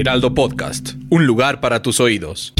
Heraldo Podcast, un lugar para tus oídos.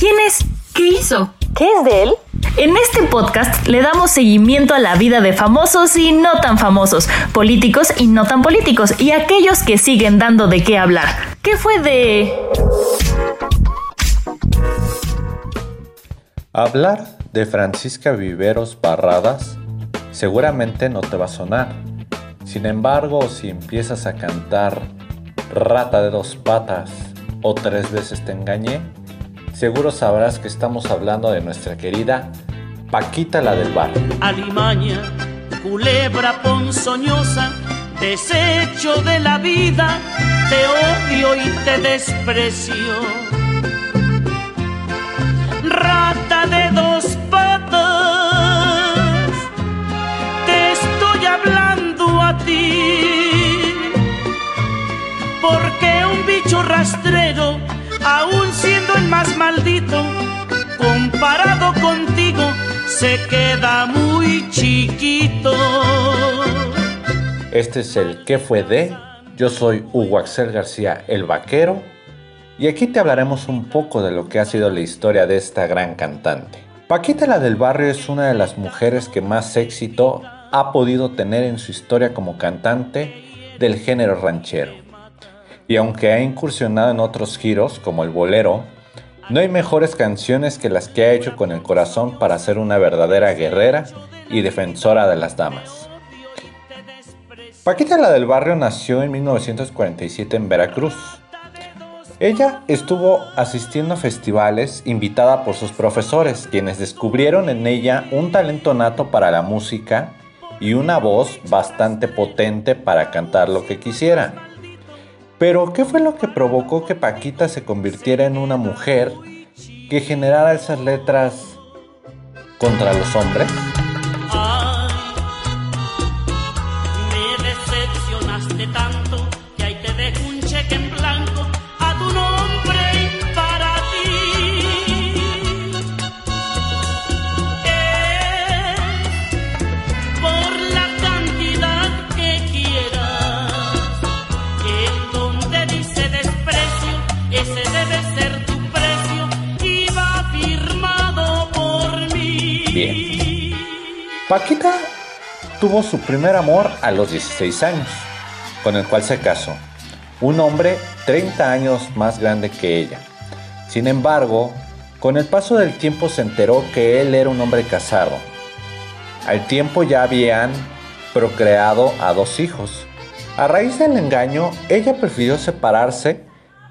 ¿Quién es? ¿Qué hizo? ¿Qué es de él? En este podcast le damos seguimiento a la vida de famosos y no tan famosos, políticos y no tan políticos, y aquellos que siguen dando de qué hablar. ¿Qué fue de...? Hablar de Francisca Viveros Barradas seguramente no te va a sonar. Sin embargo, si empiezas a cantar Rata de dos patas o tres veces te engañé, seguro sabrás que estamos hablando de nuestra querida Paquita la del barrio. alimaña, culebra ponzoñosa, desecho de la vida, te odio y te desprecio. Rata de dos maldito, comparado contigo, se queda muy chiquito. Este es el ¿Qué fue de? Yo soy Hugo Axel García, el vaquero, y aquí te hablaremos un poco de lo que ha sido la historia de esta gran cantante. Paquita la del barrio es una de las mujeres que más éxito ha podido tener en su historia como cantante del género ranchero. Y aunque ha incursionado en otros giros como el bolero, no hay mejores canciones que las que ha hecho con el corazón para ser una verdadera guerrera y defensora de las damas. Paquita la del barrio nació en 1947 en Veracruz. Ella estuvo asistiendo a festivales invitada por sus profesores, quienes descubrieron en ella un talento nato para la música y una voz bastante potente para cantar lo que quisiera. Pero, ¿qué fue lo que provocó que Paquita se convirtiera en una mujer que generara esas letras contra los hombres? Ay, me decepcionaste tanto que ahí te dejo un cheque en blanco Paquita tuvo su primer amor a los 16 años, con el cual se casó. Un hombre 30 años más grande que ella. Sin embargo, con el paso del tiempo se enteró que él era un hombre casado. Al tiempo ya habían procreado a dos hijos. A raíz del engaño, ella prefirió separarse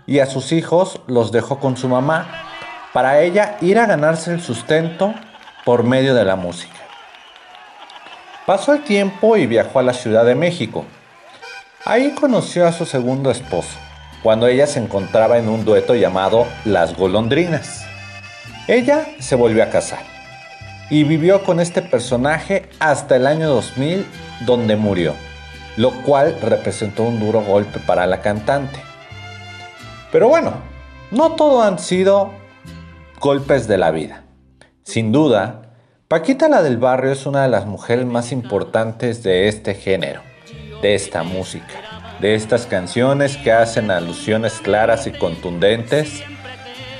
y a sus hijos los dejó con su mamá para ella ir a ganarse el sustento por medio de la música. Pasó el tiempo y viajó a la Ciudad de México. Ahí conoció a su segundo esposo, cuando ella se encontraba en un dueto llamado Las Golondrinas. Ella se volvió a casar y vivió con este personaje hasta el año 2000, donde murió, lo cual representó un duro golpe para la cantante. Pero bueno, no todo han sido golpes de la vida. Sin duda, Paquita la del barrio es una de las mujeres más importantes de este género, de esta música, de estas canciones que hacen alusiones claras y contundentes,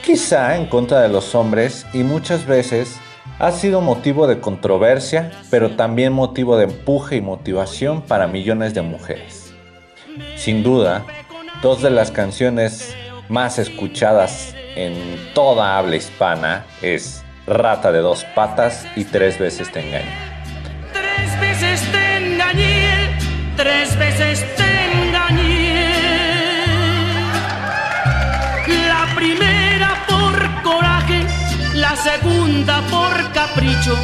quizá en contra de los hombres y muchas veces ha sido motivo de controversia, pero también motivo de empuje y motivación para millones de mujeres. Sin duda, dos de las canciones más escuchadas en toda habla hispana es Rata de dos patas y Tres veces te engaño. Tres veces te engañé, tres veces te engañé. La primera por coraje, la segunda por capricho,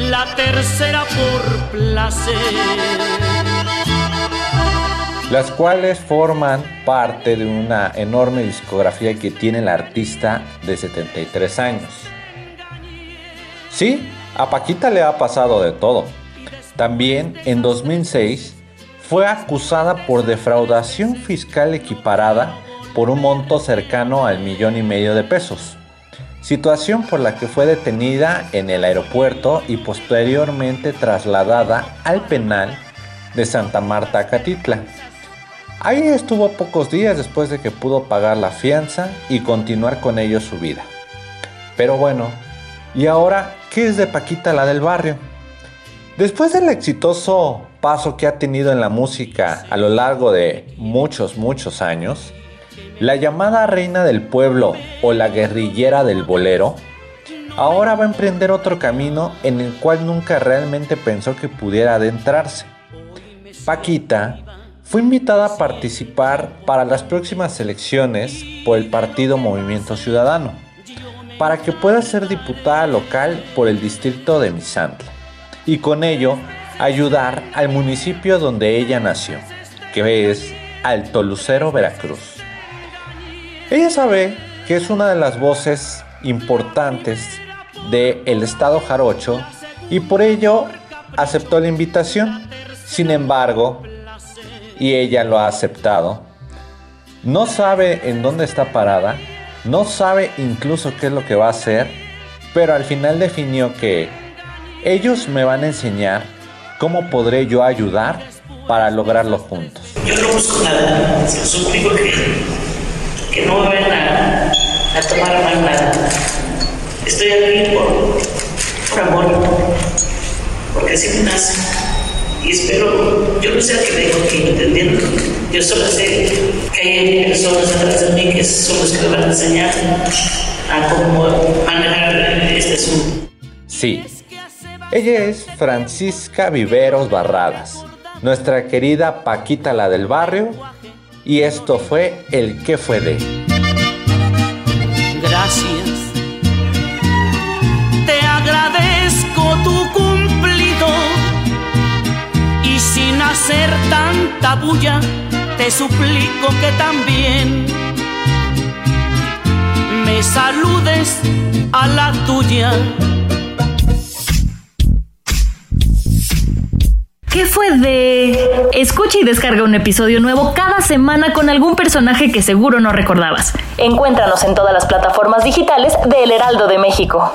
la tercera por placer. Las cuales forman parte de una enorme discografía que tiene el artista de 73 años. Sí, a Paquita le ha pasado de todo. También en 2006 fue acusada por defraudación fiscal equiparada por un monto cercano al millón y medio de pesos situación por la que fue detenida en el aeropuerto y posteriormente trasladada al penal de Santa Marta, Catitla. Ahí estuvo pocos días después de que pudo pagar la fianza y continuar con ello su vida. Pero bueno, ¿y ahora qué es de Paquita la del barrio? Después del exitoso paso que ha tenido en la música a lo largo de muchos, muchos años, la llamada reina del pueblo o la guerrillera del bolero ahora va a emprender otro camino en el cual nunca realmente pensó que pudiera adentrarse. Paquita fue invitada a participar para las próximas elecciones por el partido Movimiento Ciudadano, para que pueda ser diputada local por el distrito de Misantla y con ello ayudar al municipio donde ella nació, que es Alto Lucero, Veracruz. Ella sabe que es una de las voces importantes del el estado jarocho y por ello aceptó la invitación. Sin embargo, y ella lo ha aceptado, no sabe en dónde está parada, no sabe incluso qué es lo que va a hacer, pero al final definió que ellos me van a enseñar cómo podré yo ayudar para lograrlo juntos. Yo no busco nada, que que no me vayan a, a tomar mal nada. Estoy aquí por, por amor, porque así me nace. Y espero, yo no sé a qué vengo aquí, entendiendo. Yo solo sé que hay personas atrás de mí que son los que me van a enseñar a cómo manejar este asunto. Sí, ella es Francisca Viveros Barradas, nuestra querida Paquita la del barrio y esto fue el que fue de. Gracias. Te agradezco tu cumplido y sin hacer tanta bulla te suplico que también me saludes a la tuya. ¿Qué fue de...? Escucha y descarga un episodio nuevo cada semana con algún personaje que seguro no recordabas. Encuéntranos en todas las plataformas digitales de El Heraldo de México.